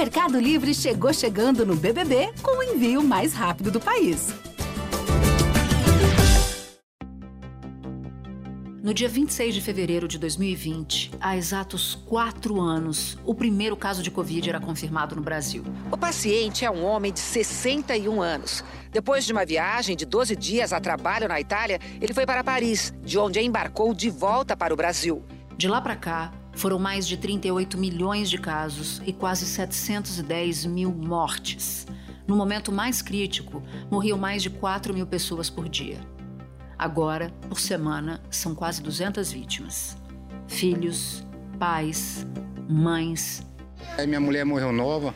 Mercado Livre chegou chegando no BBB com o envio mais rápido do país. No dia 26 de fevereiro de 2020, há exatos quatro anos, o primeiro caso de Covid era confirmado no Brasil. O paciente é um homem de 61 anos. Depois de uma viagem de 12 dias a trabalho na Itália, ele foi para Paris, de onde embarcou de volta para o Brasil. De lá para cá, foram mais de 38 milhões de casos e quase 710 mil mortes. No momento mais crítico, morriam mais de 4 mil pessoas por dia. Agora, por semana, são quase 200 vítimas. Filhos, pais, mães. Aí minha mulher morreu nova,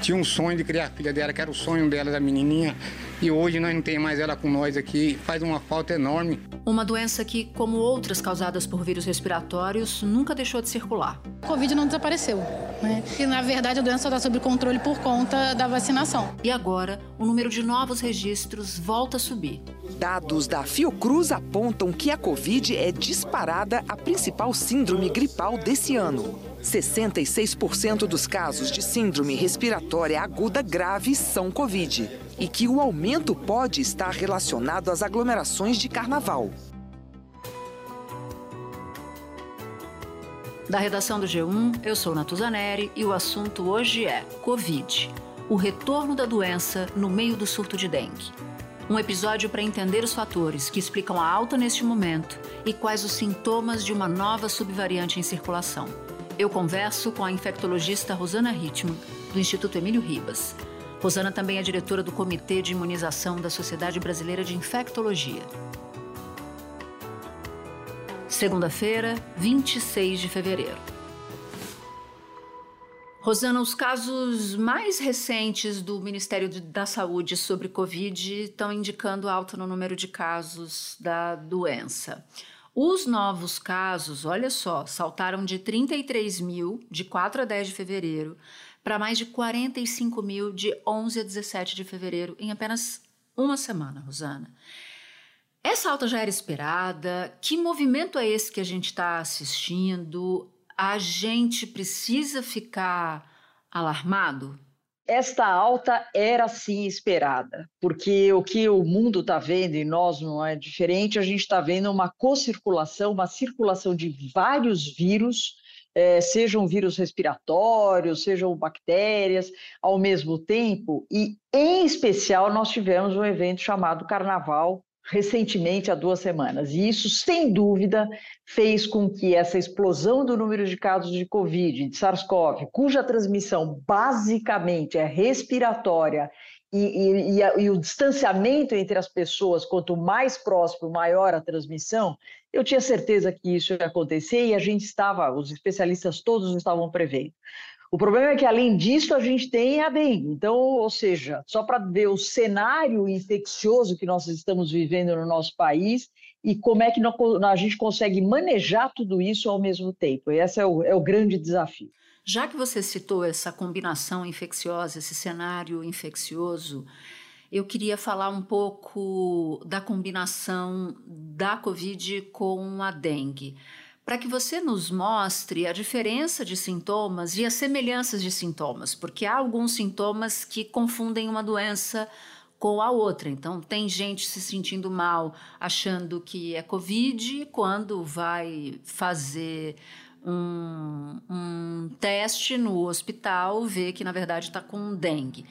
tinha um sonho de criar a filha dela, que era o sonho dela, da menininha. E hoje nós não tem mais ela com nós aqui, faz uma falta enorme. Uma doença que, como outras causadas por vírus respiratórios, nunca deixou de circular. A Covid não desapareceu, né? E na verdade a doença está sob controle por conta da vacinação. E agora, o número de novos registros volta a subir. Dados da Fiocruz apontam que a Covid é disparada a principal síndrome gripal desse ano. 66% dos casos de síndrome respiratória aguda grave são Covid e que o aumento pode estar relacionado às aglomerações de carnaval. Da redação do G1, eu sou Natuzaneri e o assunto hoje é Covid, o retorno da doença no meio do surto de dengue. Um episódio para entender os fatores que explicam a alta neste momento e quais os sintomas de uma nova subvariante em circulação. Eu converso com a infectologista Rosana Ritman, do Instituto Emílio Ribas. Rosana também é diretora do Comitê de Imunização da Sociedade Brasileira de Infectologia. Segunda-feira, 26 de fevereiro. Rosana, os casos mais recentes do Ministério da Saúde sobre Covid estão indicando alta no número de casos da doença. Os novos casos, olha só, saltaram de 33 mil de 4 a 10 de fevereiro para mais de 45 mil de 11 a 17 de fevereiro, em apenas uma semana, Rosana. Essa alta já era esperada? Que movimento é esse que a gente está assistindo? A gente precisa ficar alarmado? Esta alta era sim esperada, porque o que o mundo está vendo e nós não é diferente, a gente está vendo uma co-circulação, uma circulação de vários vírus é, sejam vírus respiratórios, sejam bactérias, ao mesmo tempo, e em especial nós tivemos um evento chamado Carnaval recentemente, há duas semanas. E isso, sem dúvida, fez com que essa explosão do número de casos de Covid, de SARS-CoV, cuja transmissão basicamente é respiratória e, e, e, e, o distanciamento entre as pessoas, quanto mais próximo, maior a transmissão, eu tinha certeza que isso ia acontecer e a gente estava, os especialistas todos estavam prevendo. O problema é que, além disso, a gente tem a dengue. Então, ou seja, só para ver o cenário infeccioso que nós estamos vivendo no nosso país e como é que a gente consegue manejar tudo isso ao mesmo tempo. Esse é o, é o grande desafio. Já que você citou essa combinação infecciosa, esse cenário infeccioso, eu queria falar um pouco da combinação da Covid com a dengue, para que você nos mostre a diferença de sintomas e as semelhanças de sintomas, porque há alguns sintomas que confundem uma doença com a outra. Então, tem gente se sentindo mal achando que é Covid, quando vai fazer um, um teste no hospital, vê que na verdade está com dengue.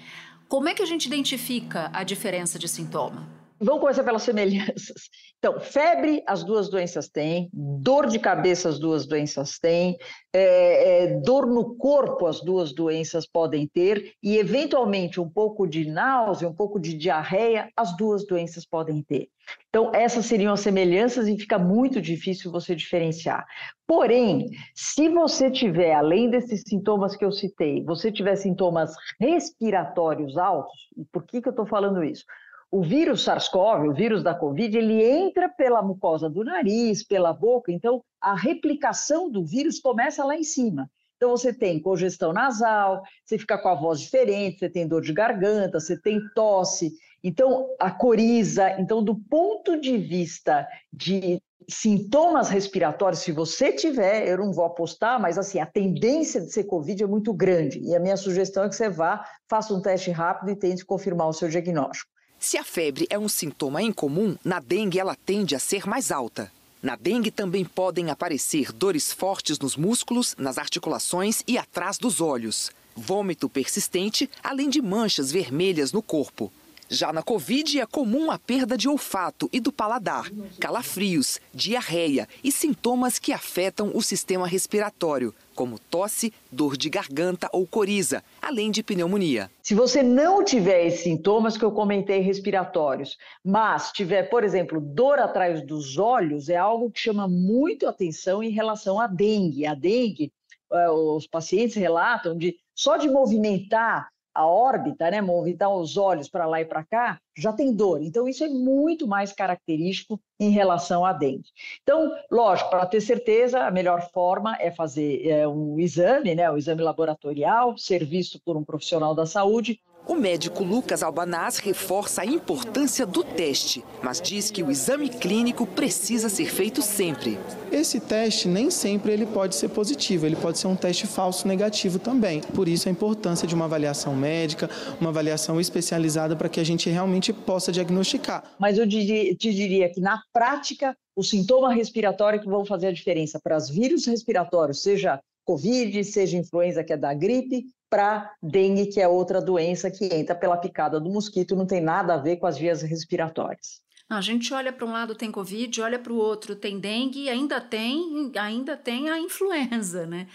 Como é que a gente identifica a diferença de sintoma? Vamos começar pelas semelhanças. Então, febre, as duas doenças têm, dor de cabeça, as duas doenças têm, é, é, dor no corpo, as duas doenças podem ter, e eventualmente um pouco de náusea, um pouco de diarreia, as duas doenças podem ter. Então, essas seriam as semelhanças e fica muito difícil você diferenciar. Porém, se você tiver, além desses sintomas que eu citei, você tiver sintomas respiratórios altos, por que, que eu estou falando isso? O vírus SARS-CoV, o vírus da Covid, ele entra pela mucosa do nariz, pela boca, então a replicação do vírus começa lá em cima. Então você tem congestão nasal, você fica com a voz diferente, você tem dor de garganta, você tem tosse, então a coriza. Então, do ponto de vista de sintomas respiratórios, se você tiver, eu não vou apostar, mas assim, a tendência de ser Covid é muito grande. E a minha sugestão é que você vá, faça um teste rápido e tente confirmar o seu diagnóstico. Se a febre é um sintoma incomum, na dengue ela tende a ser mais alta. Na dengue também podem aparecer dores fortes nos músculos, nas articulações e atrás dos olhos, vômito persistente, além de manchas vermelhas no corpo. Já na Covid é comum a perda de olfato e do paladar, calafrios, diarreia e sintomas que afetam o sistema respiratório, como tosse, dor de garganta ou coriza, além de pneumonia. Se você não tiver esses sintomas que eu comentei respiratórios, mas tiver, por exemplo, dor atrás dos olhos, é algo que chama muito atenção em relação à dengue. A dengue, eh, os pacientes relatam de só de movimentar a órbita, né, movimentar os olhos para lá e para cá, já tem dor. Então, isso é muito mais característico em relação à dengue. Então, lógico, para ter certeza, a melhor forma é fazer é, um exame, né, o um exame laboratorial, ser visto por um profissional da saúde, o médico Lucas Albanaz reforça a importância do teste, mas diz que o exame clínico precisa ser feito sempre. Esse teste nem sempre ele pode ser positivo, ele pode ser um teste falso negativo também. Por isso a importância de uma avaliação médica, uma avaliação especializada para que a gente realmente possa diagnosticar. Mas eu te diria que na prática o sintoma respiratório que vão fazer a diferença para os vírus respiratórios, seja Covid, seja influenza, que é da gripe, para dengue, que é outra doença que entra pela picada do mosquito, não tem nada a ver com as vias respiratórias. A gente olha para um lado tem Covid, olha para o outro tem dengue, ainda tem, ainda tem a influenza, né?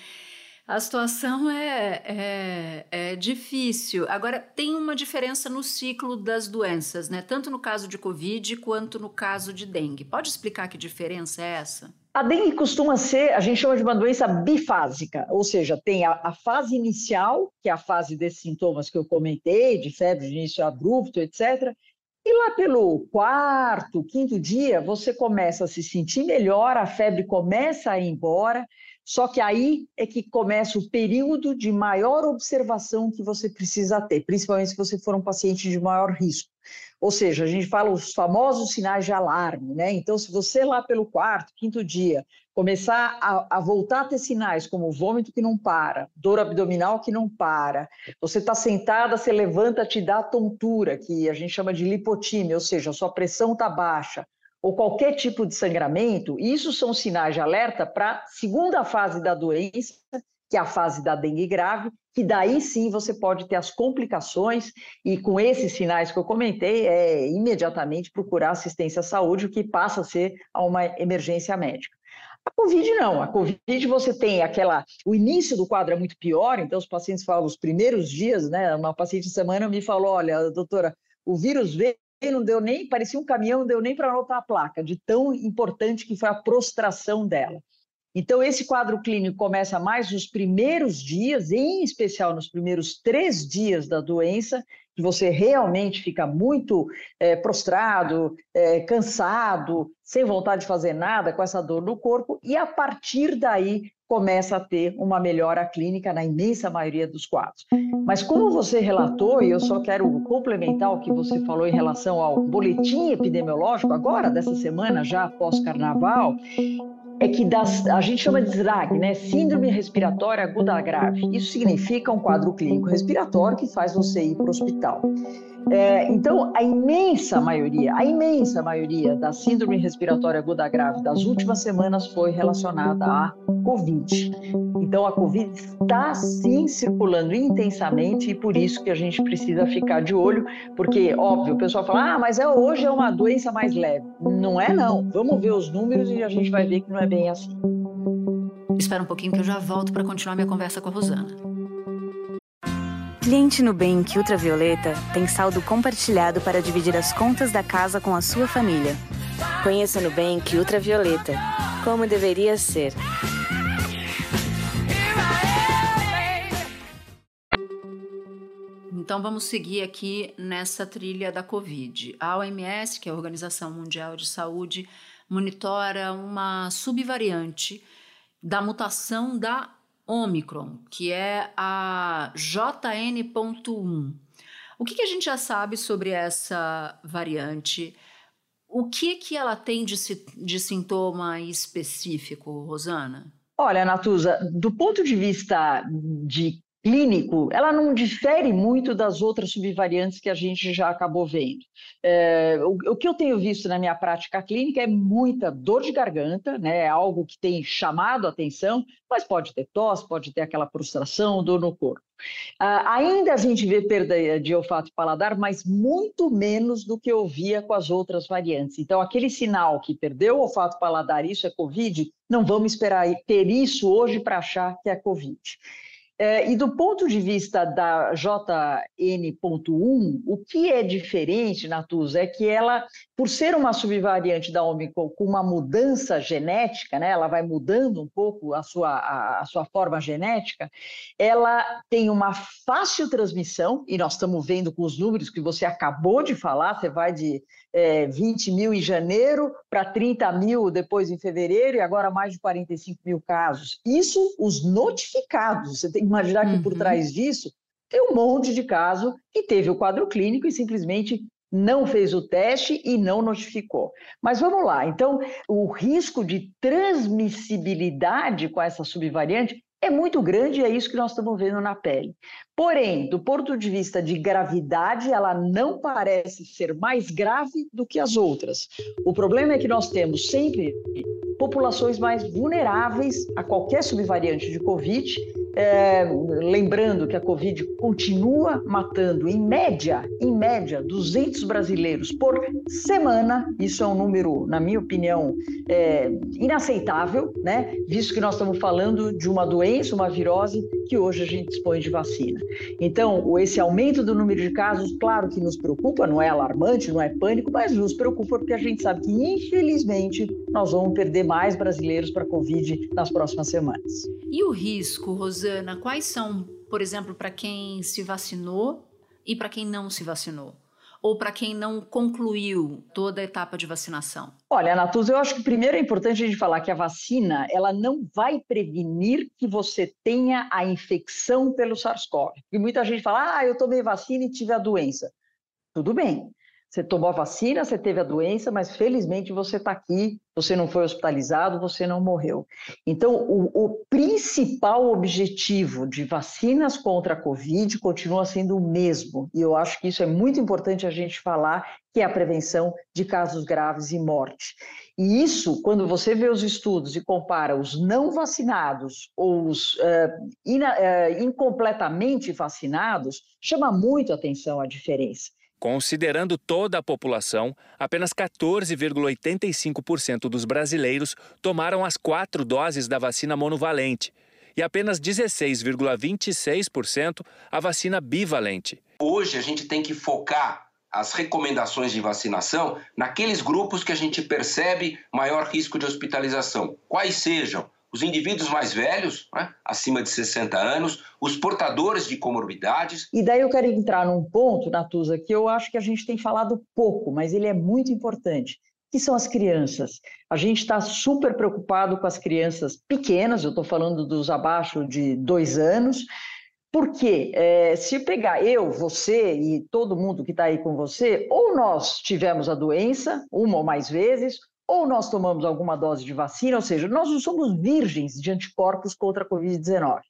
A situação é, é, é, difícil. Agora, tem uma diferença no ciclo das doenças, né? Tanto no caso de Covid quanto no caso de dengue. Pode explicar que diferença é essa? A dengue costuma ser, a gente chama de uma doença bifásica, ou seja, tem a, a, fase inicial, que é a fase desses sintomas que eu comentei, de febre de início abrupto, etc. E lá pelo quarto, quinto dia, você começa a se sentir melhor, a febre começa a ir embora, só que aí é que começa o período de maior observação que você precisa ter, principalmente se você for um paciente de maior risco. Ou seja, a gente fala os famosos sinais de alarme, né? Então, se você lá pelo quarto, quinto dia, começar a, a voltar a ter sinais como vômito que não para, dor abdominal que não para, você está sentada, você levanta, te dá tontura, que a gente chama de lipotímia, ou seja, sua pressão está baixa, ou qualquer tipo de sangramento, isso são sinais de alerta para a segunda fase da doença, que é a fase da dengue grave, que daí sim você pode ter as complicações e com esses sinais que eu comentei, é imediatamente procurar assistência à saúde, o que passa a ser uma emergência médica. A Covid não, a Covid você tem aquela, o início do quadro é muito pior, então os pacientes falam os primeiros dias, né, uma paciente de semana me falou, olha, doutora, o vírus veio, não deu nem, parecia um caminhão, não deu nem para anotar a placa, de tão importante que foi a prostração dela. Então, esse quadro clínico começa mais nos primeiros dias, em especial nos primeiros três dias da doença, que você realmente fica muito é, prostrado, é, cansado, sem vontade de fazer nada, com essa dor no corpo, e a partir daí começa a ter uma melhora clínica na imensa maioria dos quadros. Mas como você relatou, e eu só quero complementar o que você falou em relação ao boletim epidemiológico agora dessa semana, já após carnaval, é que das, a gente chama de SRAG, né? Síndrome respiratória aguda grave. Isso significa um quadro clínico respiratório que faz você ir para o hospital. É, então, a imensa maioria, a imensa maioria da síndrome respiratória aguda grave das últimas semanas foi relacionada à Covid. Então, a Covid está sim circulando intensamente e por isso que a gente precisa ficar de olho, porque, óbvio, o pessoal fala, ah, mas é, hoje é uma doença mais leve. Não é, não. Vamos ver os números e a gente vai ver que não é bem assim. Espera um pouquinho que eu já volto para continuar minha conversa com a Rosana. Cliente Nubank Ultravioleta tem saldo compartilhado para dividir as contas da casa com a sua família. Conheça Nubank Ultravioleta. Como deveria ser. Então vamos seguir aqui nessa trilha da Covid. A OMS, que é a Organização Mundial de Saúde, monitora uma subvariante da mutação da Omicron, que é a JN.1. O que, que, a gente já sabe sobre essa variante? O que que ela tem de, de sintoma específico, Rosana? Olha, Natuza, do ponto de vista de clínico, ela não difere muito das outras subvariantes que a gente já acabou vendo. É, o, o, que eu tenho visto na minha prática clínica é muita dor de garganta, né, é algo que tem chamado a atenção, mas pode ter tosse, pode ter aquela frustração, dor no corpo. Uh, ainda a gente vê perda de olfato e paladar, mas muito menos do que eu via com as outras variantes. Então, aquele sinal que perdeu o olfato e paladar, isso é Covid, não vamos esperar ter isso hoje para achar que é Covid. É, e do ponto de vista da JN.1, o que é diferente, Natuza, é que ela, por ser uma subvariante da Omicron com uma mudança genética, né, ela vai mudando um pouco a sua, a, a sua forma genética, ela tem uma fácil transmissão, e nós estamos vendo com os números que você acabou de falar, você vai de é, 20 mil em janeiro para 30 mil depois em fevereiro e agora mais de 45 mil casos. Isso os notificados. Você tem que imaginar que por uhum. trás disso tem um monte de caso que teve o quadro clínico e simplesmente não fez o teste e não notificou. Mas vamos lá, então, o risco de transmissibilidade com essa subvariante é muito grande e é isso que nós estamos vendo na pele. Porém, do ponto de vista de gravidade, ela não parece ser mais grave do que as outras. O problema é que nós temos sempre populações mais vulneráveis a qualquer subvariante de Covid é, lembrando que a Covid continua matando, em média, em média, 200 brasileiros por semana. Isso é um número, na minha opinião, é, inaceitável, né? Visto que nós estamos falando de uma doença, uma virose, que hoje a gente dispõe de vacina. Então, esse aumento do número de casos, claro que nos preocupa, não é alarmante, não é pânico, mas nos preocupa porque a gente sabe que, infelizmente, nós vamos perder mais brasileiros para a Covid nas próximas semanas. E o risco, Rosana? Rosana, quais são, por exemplo, para quem se vacinou e para quem não se vacinou? Ou para quem não concluiu toda a etapa de vacinação? Olha, Natuza, eu acho que primeiro é importante a gente falar que a vacina ela não vai prevenir que você tenha a infecção pelo SARS-CoV. E muita gente fala, ah, eu tomei vacina e tive a doença. Tudo bem, você tomou a vacina, você teve a doença, mas felizmente você está aqui, você não foi hospitalizado, você não morreu. Então, o, o, principal objetivo de vacinas contra a Covid continua sendo o mesmo, e eu acho que isso é muito importante a gente falar, que é a prevenção de casos graves e morte. E isso, quando você vê os estudos e compara os não vacinados ou os uh, ina, uh, incompletamente vacinados, chama muito atenção a diferença. Considerando toda a população, apenas 14,85% dos brasileiros tomaram as quatro doses da vacina monovalente e apenas 16,26% a vacina bivalente. Hoje a gente tem que focar as recomendações de vacinação naqueles grupos que a gente percebe maior risco de hospitalização, quais sejam os indivíduos mais velhos, né, acima de 60 anos, os portadores de comorbidades. E daí eu quero entrar num ponto, Natuza, que eu acho que a gente tem falado pouco, mas ele é muito importante, que são as crianças. A gente está super preocupado com as crianças pequenas, eu estou falando dos abaixo de dois anos, porque é, se pegar eu, você e todo mundo que está aí com você, ou nós tivemos a doença uma ou mais vezes, ou nós tomamos alguma dose de vacina, ou seja, nós não somos virgens de anticorpos contra a Covid-19.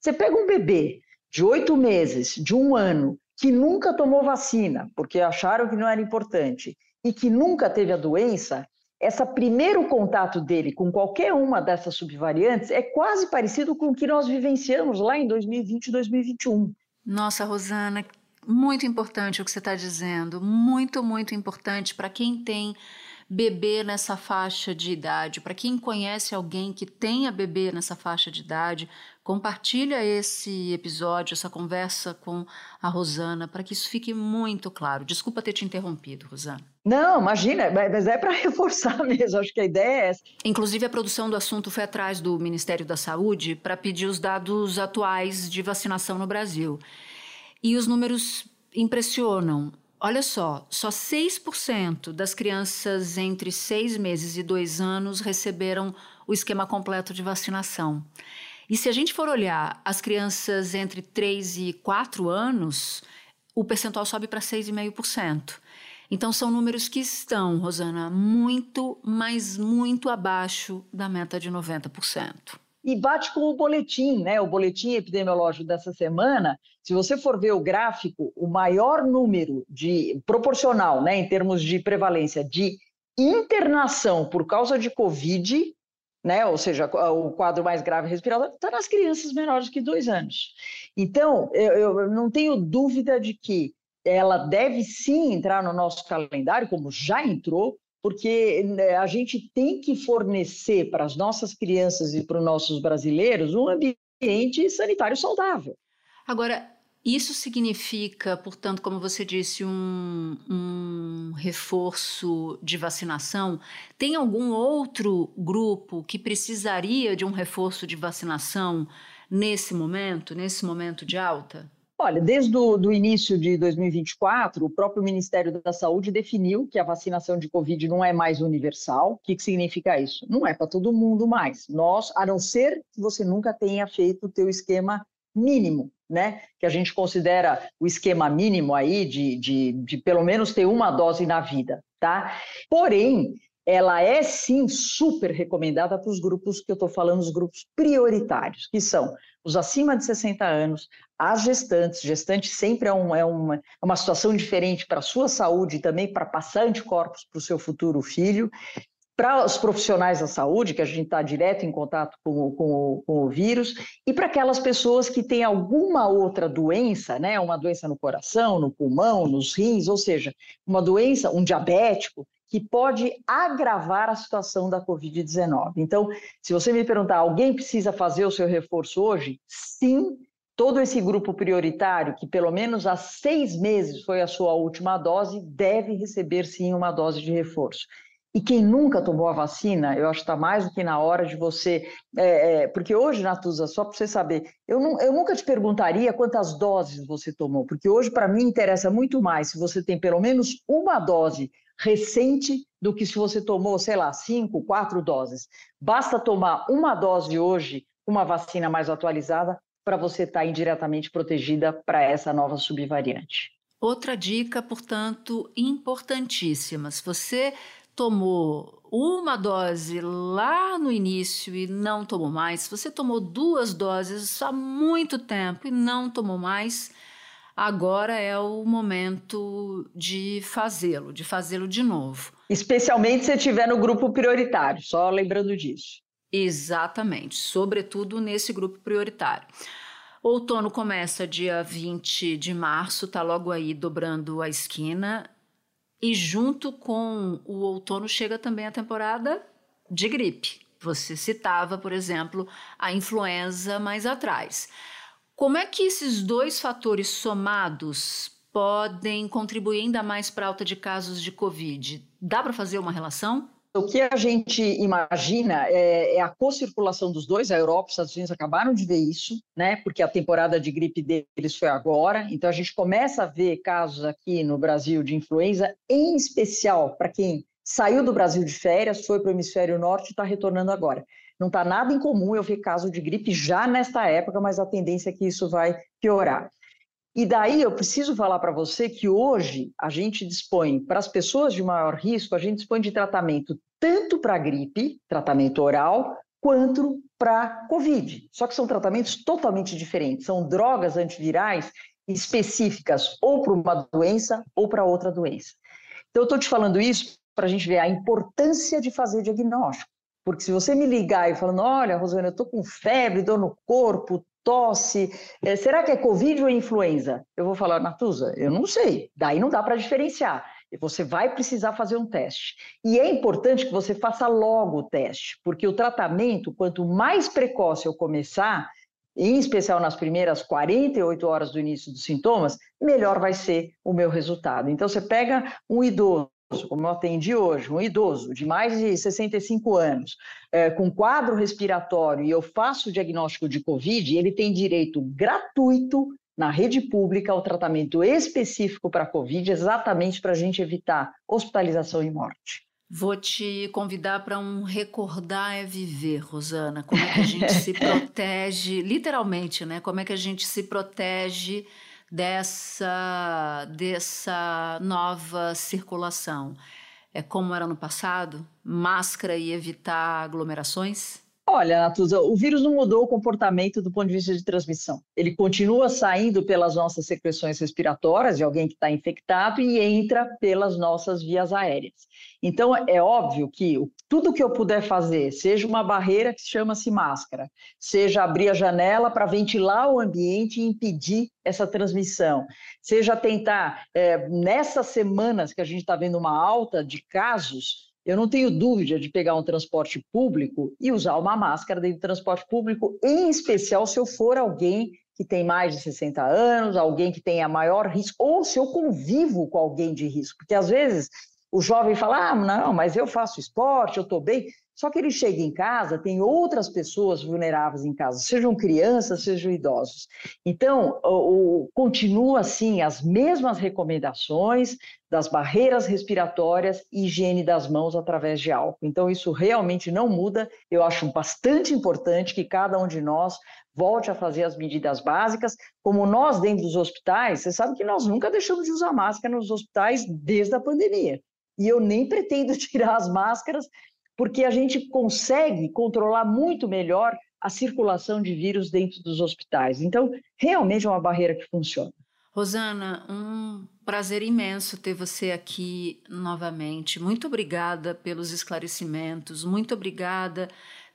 Você pega um bebê de oito meses, de um ano, que nunca tomou vacina, porque acharam que não era importante, e que nunca teve a doença, esse primeiro contato dele com qualquer uma dessas subvariantes é quase parecido com o que nós vivenciamos lá em 2020 e 2021. Nossa, Rosana, muito importante o que você está dizendo, muito, muito importante para quem tem bebê nessa faixa de idade. Para quem conhece alguém que tenha bebê nessa faixa de idade, compartilha esse episódio, essa conversa com a Rosana, para que isso fique muito claro. Desculpa ter te interrompido, Rosana. Não, imagina, mas é para reforçar mesmo, acho que a ideia é essa. Inclusive, a produção do assunto foi atrás do Ministério da Saúde para pedir os dados atuais de vacinação no Brasil. E os números impressionam. Olha só, só 6% das crianças entre seis meses e dois anos receberam o esquema completo de vacinação. E se a gente for olhar as crianças entre 3 e 4 anos, o percentual sobe para 6,5%. Então, são números que estão, Rosana, muito, mas muito abaixo da meta de 90%. E bate com o boletim, né? O boletim epidemiológico dessa semana. Se você for ver o gráfico, o maior número de proporcional, né, em termos de prevalência de internação por causa de Covid, né, ou seja, o quadro mais grave respiratório, está nas crianças menores que dois anos. Então, eu, eu não tenho dúvida de que ela deve sim entrar no nosso calendário, como já entrou, porque né, a gente tem que fornecer para as nossas crianças e para os nossos brasileiros um ambiente sanitário saudável. Agora, isso significa, portanto, como você disse, um, um, reforço de vacinação? Tem algum outro grupo que precisaria de um reforço de vacinação nesse momento, nesse momento de alta? Olha, desde o início de 2024, o próprio Ministério da Saúde definiu que a vacinação de Covid não é mais universal. O que, que significa isso? Não é para todo mundo mais. Nós, a não ser que você nunca tenha feito o teu esquema mínimo, né? Que a gente considera o esquema mínimo aí de, de, de pelo menos ter uma dose na vida, tá? Porém, ela é sim super recomendada para os grupos que eu estou falando, os grupos prioritários, que são os acima de 60 anos, as gestantes. Gestante sempre é, um, é, uma, é uma situação diferente para a sua saúde e também para passar anticorpos para o seu futuro filho. Para os profissionais da saúde, que a gente está direto em contato com, com, com o vírus, e para aquelas pessoas que têm alguma outra doença, né, uma doença no coração, no pulmão, nos rins, ou seja, uma doença, um diabético, que pode agravar a situação da Covid-19. Então, se você me perguntar, alguém precisa fazer o seu reforço hoje? Sim, todo esse grupo prioritário, que pelo menos há seis meses foi a sua última dose, deve receber sim uma dose de reforço. E quem nunca tomou a vacina, eu acho que está mais do que na hora de você. É, é, porque hoje, Natuza, só para você saber, eu, não, eu nunca te perguntaria quantas doses você tomou, porque hoje, para mim, interessa muito mais se você tem pelo menos uma dose recente do que se você tomou, sei lá, cinco, quatro doses. Basta tomar uma dose hoje, uma vacina mais atualizada, para você estar tá indiretamente protegida para essa nova subvariante. Outra dica, portanto, importantíssima. Se você tomou uma dose lá no início e não tomou mais, se você tomou duas doses há muito tempo e não tomou mais, agora é o momento de fazê-lo, de fazê-lo de novo. Especialmente se estiver no grupo prioritário, só lembrando disso. Exatamente, sobretudo nesse grupo prioritário. Outono começa dia 20 de março, está logo aí dobrando a esquina. E junto com o outono chega também a temporada de gripe. Você citava, por exemplo, a influenza mais atrás. Como é que esses dois fatores somados podem contribuir ainda mais para a alta de casos de Covid? Dá para fazer uma relação? O que a gente imagina é, é, a co-circulação dos dois. A Europa e os Estados Unidos acabaram de ver isso, né? Porque a temporada de gripe deles foi agora. Então a gente começa a ver casos aqui no Brasil de influenza, em especial para quem saiu do Brasil de férias, foi para o hemisfério norte e está retornando agora. Não está nada em comum eu ver caso de gripe já nesta época, mas a tendência é que isso vai piorar. E daí eu preciso falar para você que hoje a gente dispõe, para as pessoas de maior risco, a gente dispõe de tratamento tanto para gripe, tratamento oral, quanto para Covid. Só que são tratamentos totalmente diferentes, são drogas antivirais específicas ou para uma doença ou para outra doença. Então, eu estou te falando isso para a gente ver a importância de fazer diagnóstico. Porque se você me ligar e falando, olha, Rosana, eu estou com febre, dor no corpo, tosse, é, será que é Covid ou influenza? Eu vou falar, Natuza, eu não sei. Daí não dá para diferenciar. Você vai precisar fazer um teste. E é importante que você faça logo o teste, porque o tratamento, quanto mais precoce eu começar, em especial nas primeiras 48 horas do início dos sintomas, melhor vai ser o meu resultado. Então, você pega um idoso como eu atendi hoje, um idoso de mais de 65 anos, é, com quadro respiratório, e eu faço o diagnóstico de Covid, ele tem direito gratuito na rede pública ao tratamento específico para Covid, exatamente para a gente evitar hospitalização e morte. Vou te convidar para um recordar é viver, Rosana. Como é que a gente se protege, literalmente, né? Como é que a gente se protege dessa, dessa nova circulação? É como era no passado? Máscara e evitar aglomerações? Olha, Natuza, o vírus não mudou o comportamento do ponto de vista de transmissão. Ele continua saindo pelas nossas secreções respiratórias de alguém que está infectado e entra pelas nossas vias aéreas. Então, é óbvio que tudo que eu puder fazer, seja uma barreira que chama-se máscara, seja abrir a janela para ventilar o ambiente e impedir essa transmissão, seja tentar, é, nessas semanas que a gente está vendo uma alta de casos, eu não tenho dúvida de pegar um transporte público e usar uma máscara dentro do transporte público, em especial se eu for alguém que tem mais de 60 anos, alguém que tenha maior risco, ou se eu convivo com alguém de risco. Porque às vezes o jovem fala: ah, não, mas eu faço esporte, eu estou bem. Só que ele chega em casa, tem outras pessoas vulneráveis em casa, sejam crianças, sejam idosos. Então, o, o, continua assim as mesmas recomendações das barreiras respiratórias e higiene das mãos através de álcool. Então, isso realmente não muda. Eu acho bastante importante que cada um de nós volte a fazer as medidas básicas, como nós dentro dos hospitais, você sabe que nós nunca deixamos de usar máscara nos hospitais desde a pandemia. E eu nem pretendo tirar as máscaras porque a gente consegue controlar muito melhor a circulação de vírus dentro dos hospitais. Então, realmente é uma barreira que funciona. Rosana, um prazer imenso ter você aqui novamente. Muito obrigada pelos esclarecimentos, muito obrigada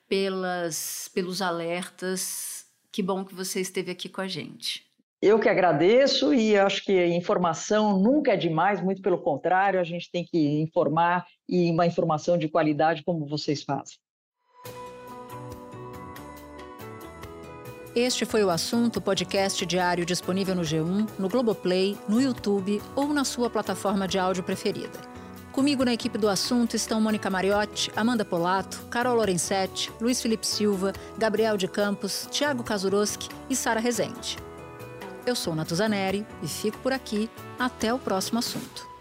pelas, pelos alertas. Que bom que você esteve aqui com a gente. Eu que agradeço e acho que informação nunca é demais, muito pelo contrário, a gente tem que informar e uma informação de qualidade como vocês fazem. Este foi o assunto podcast diário disponível no G1, no Globoplay, no YouTube ou na sua plataforma de áudio preferida. Comigo na equipe do assunto estão Mônica Mariotti, Amanda Polato, Carol Lorenzetti, Luiz Felipe Silva, Gabriel de Campos, Tiago Kazuroski e Sara Rezende. Eu sou Natuzaneri e fico por aqui. Até o próximo assunto.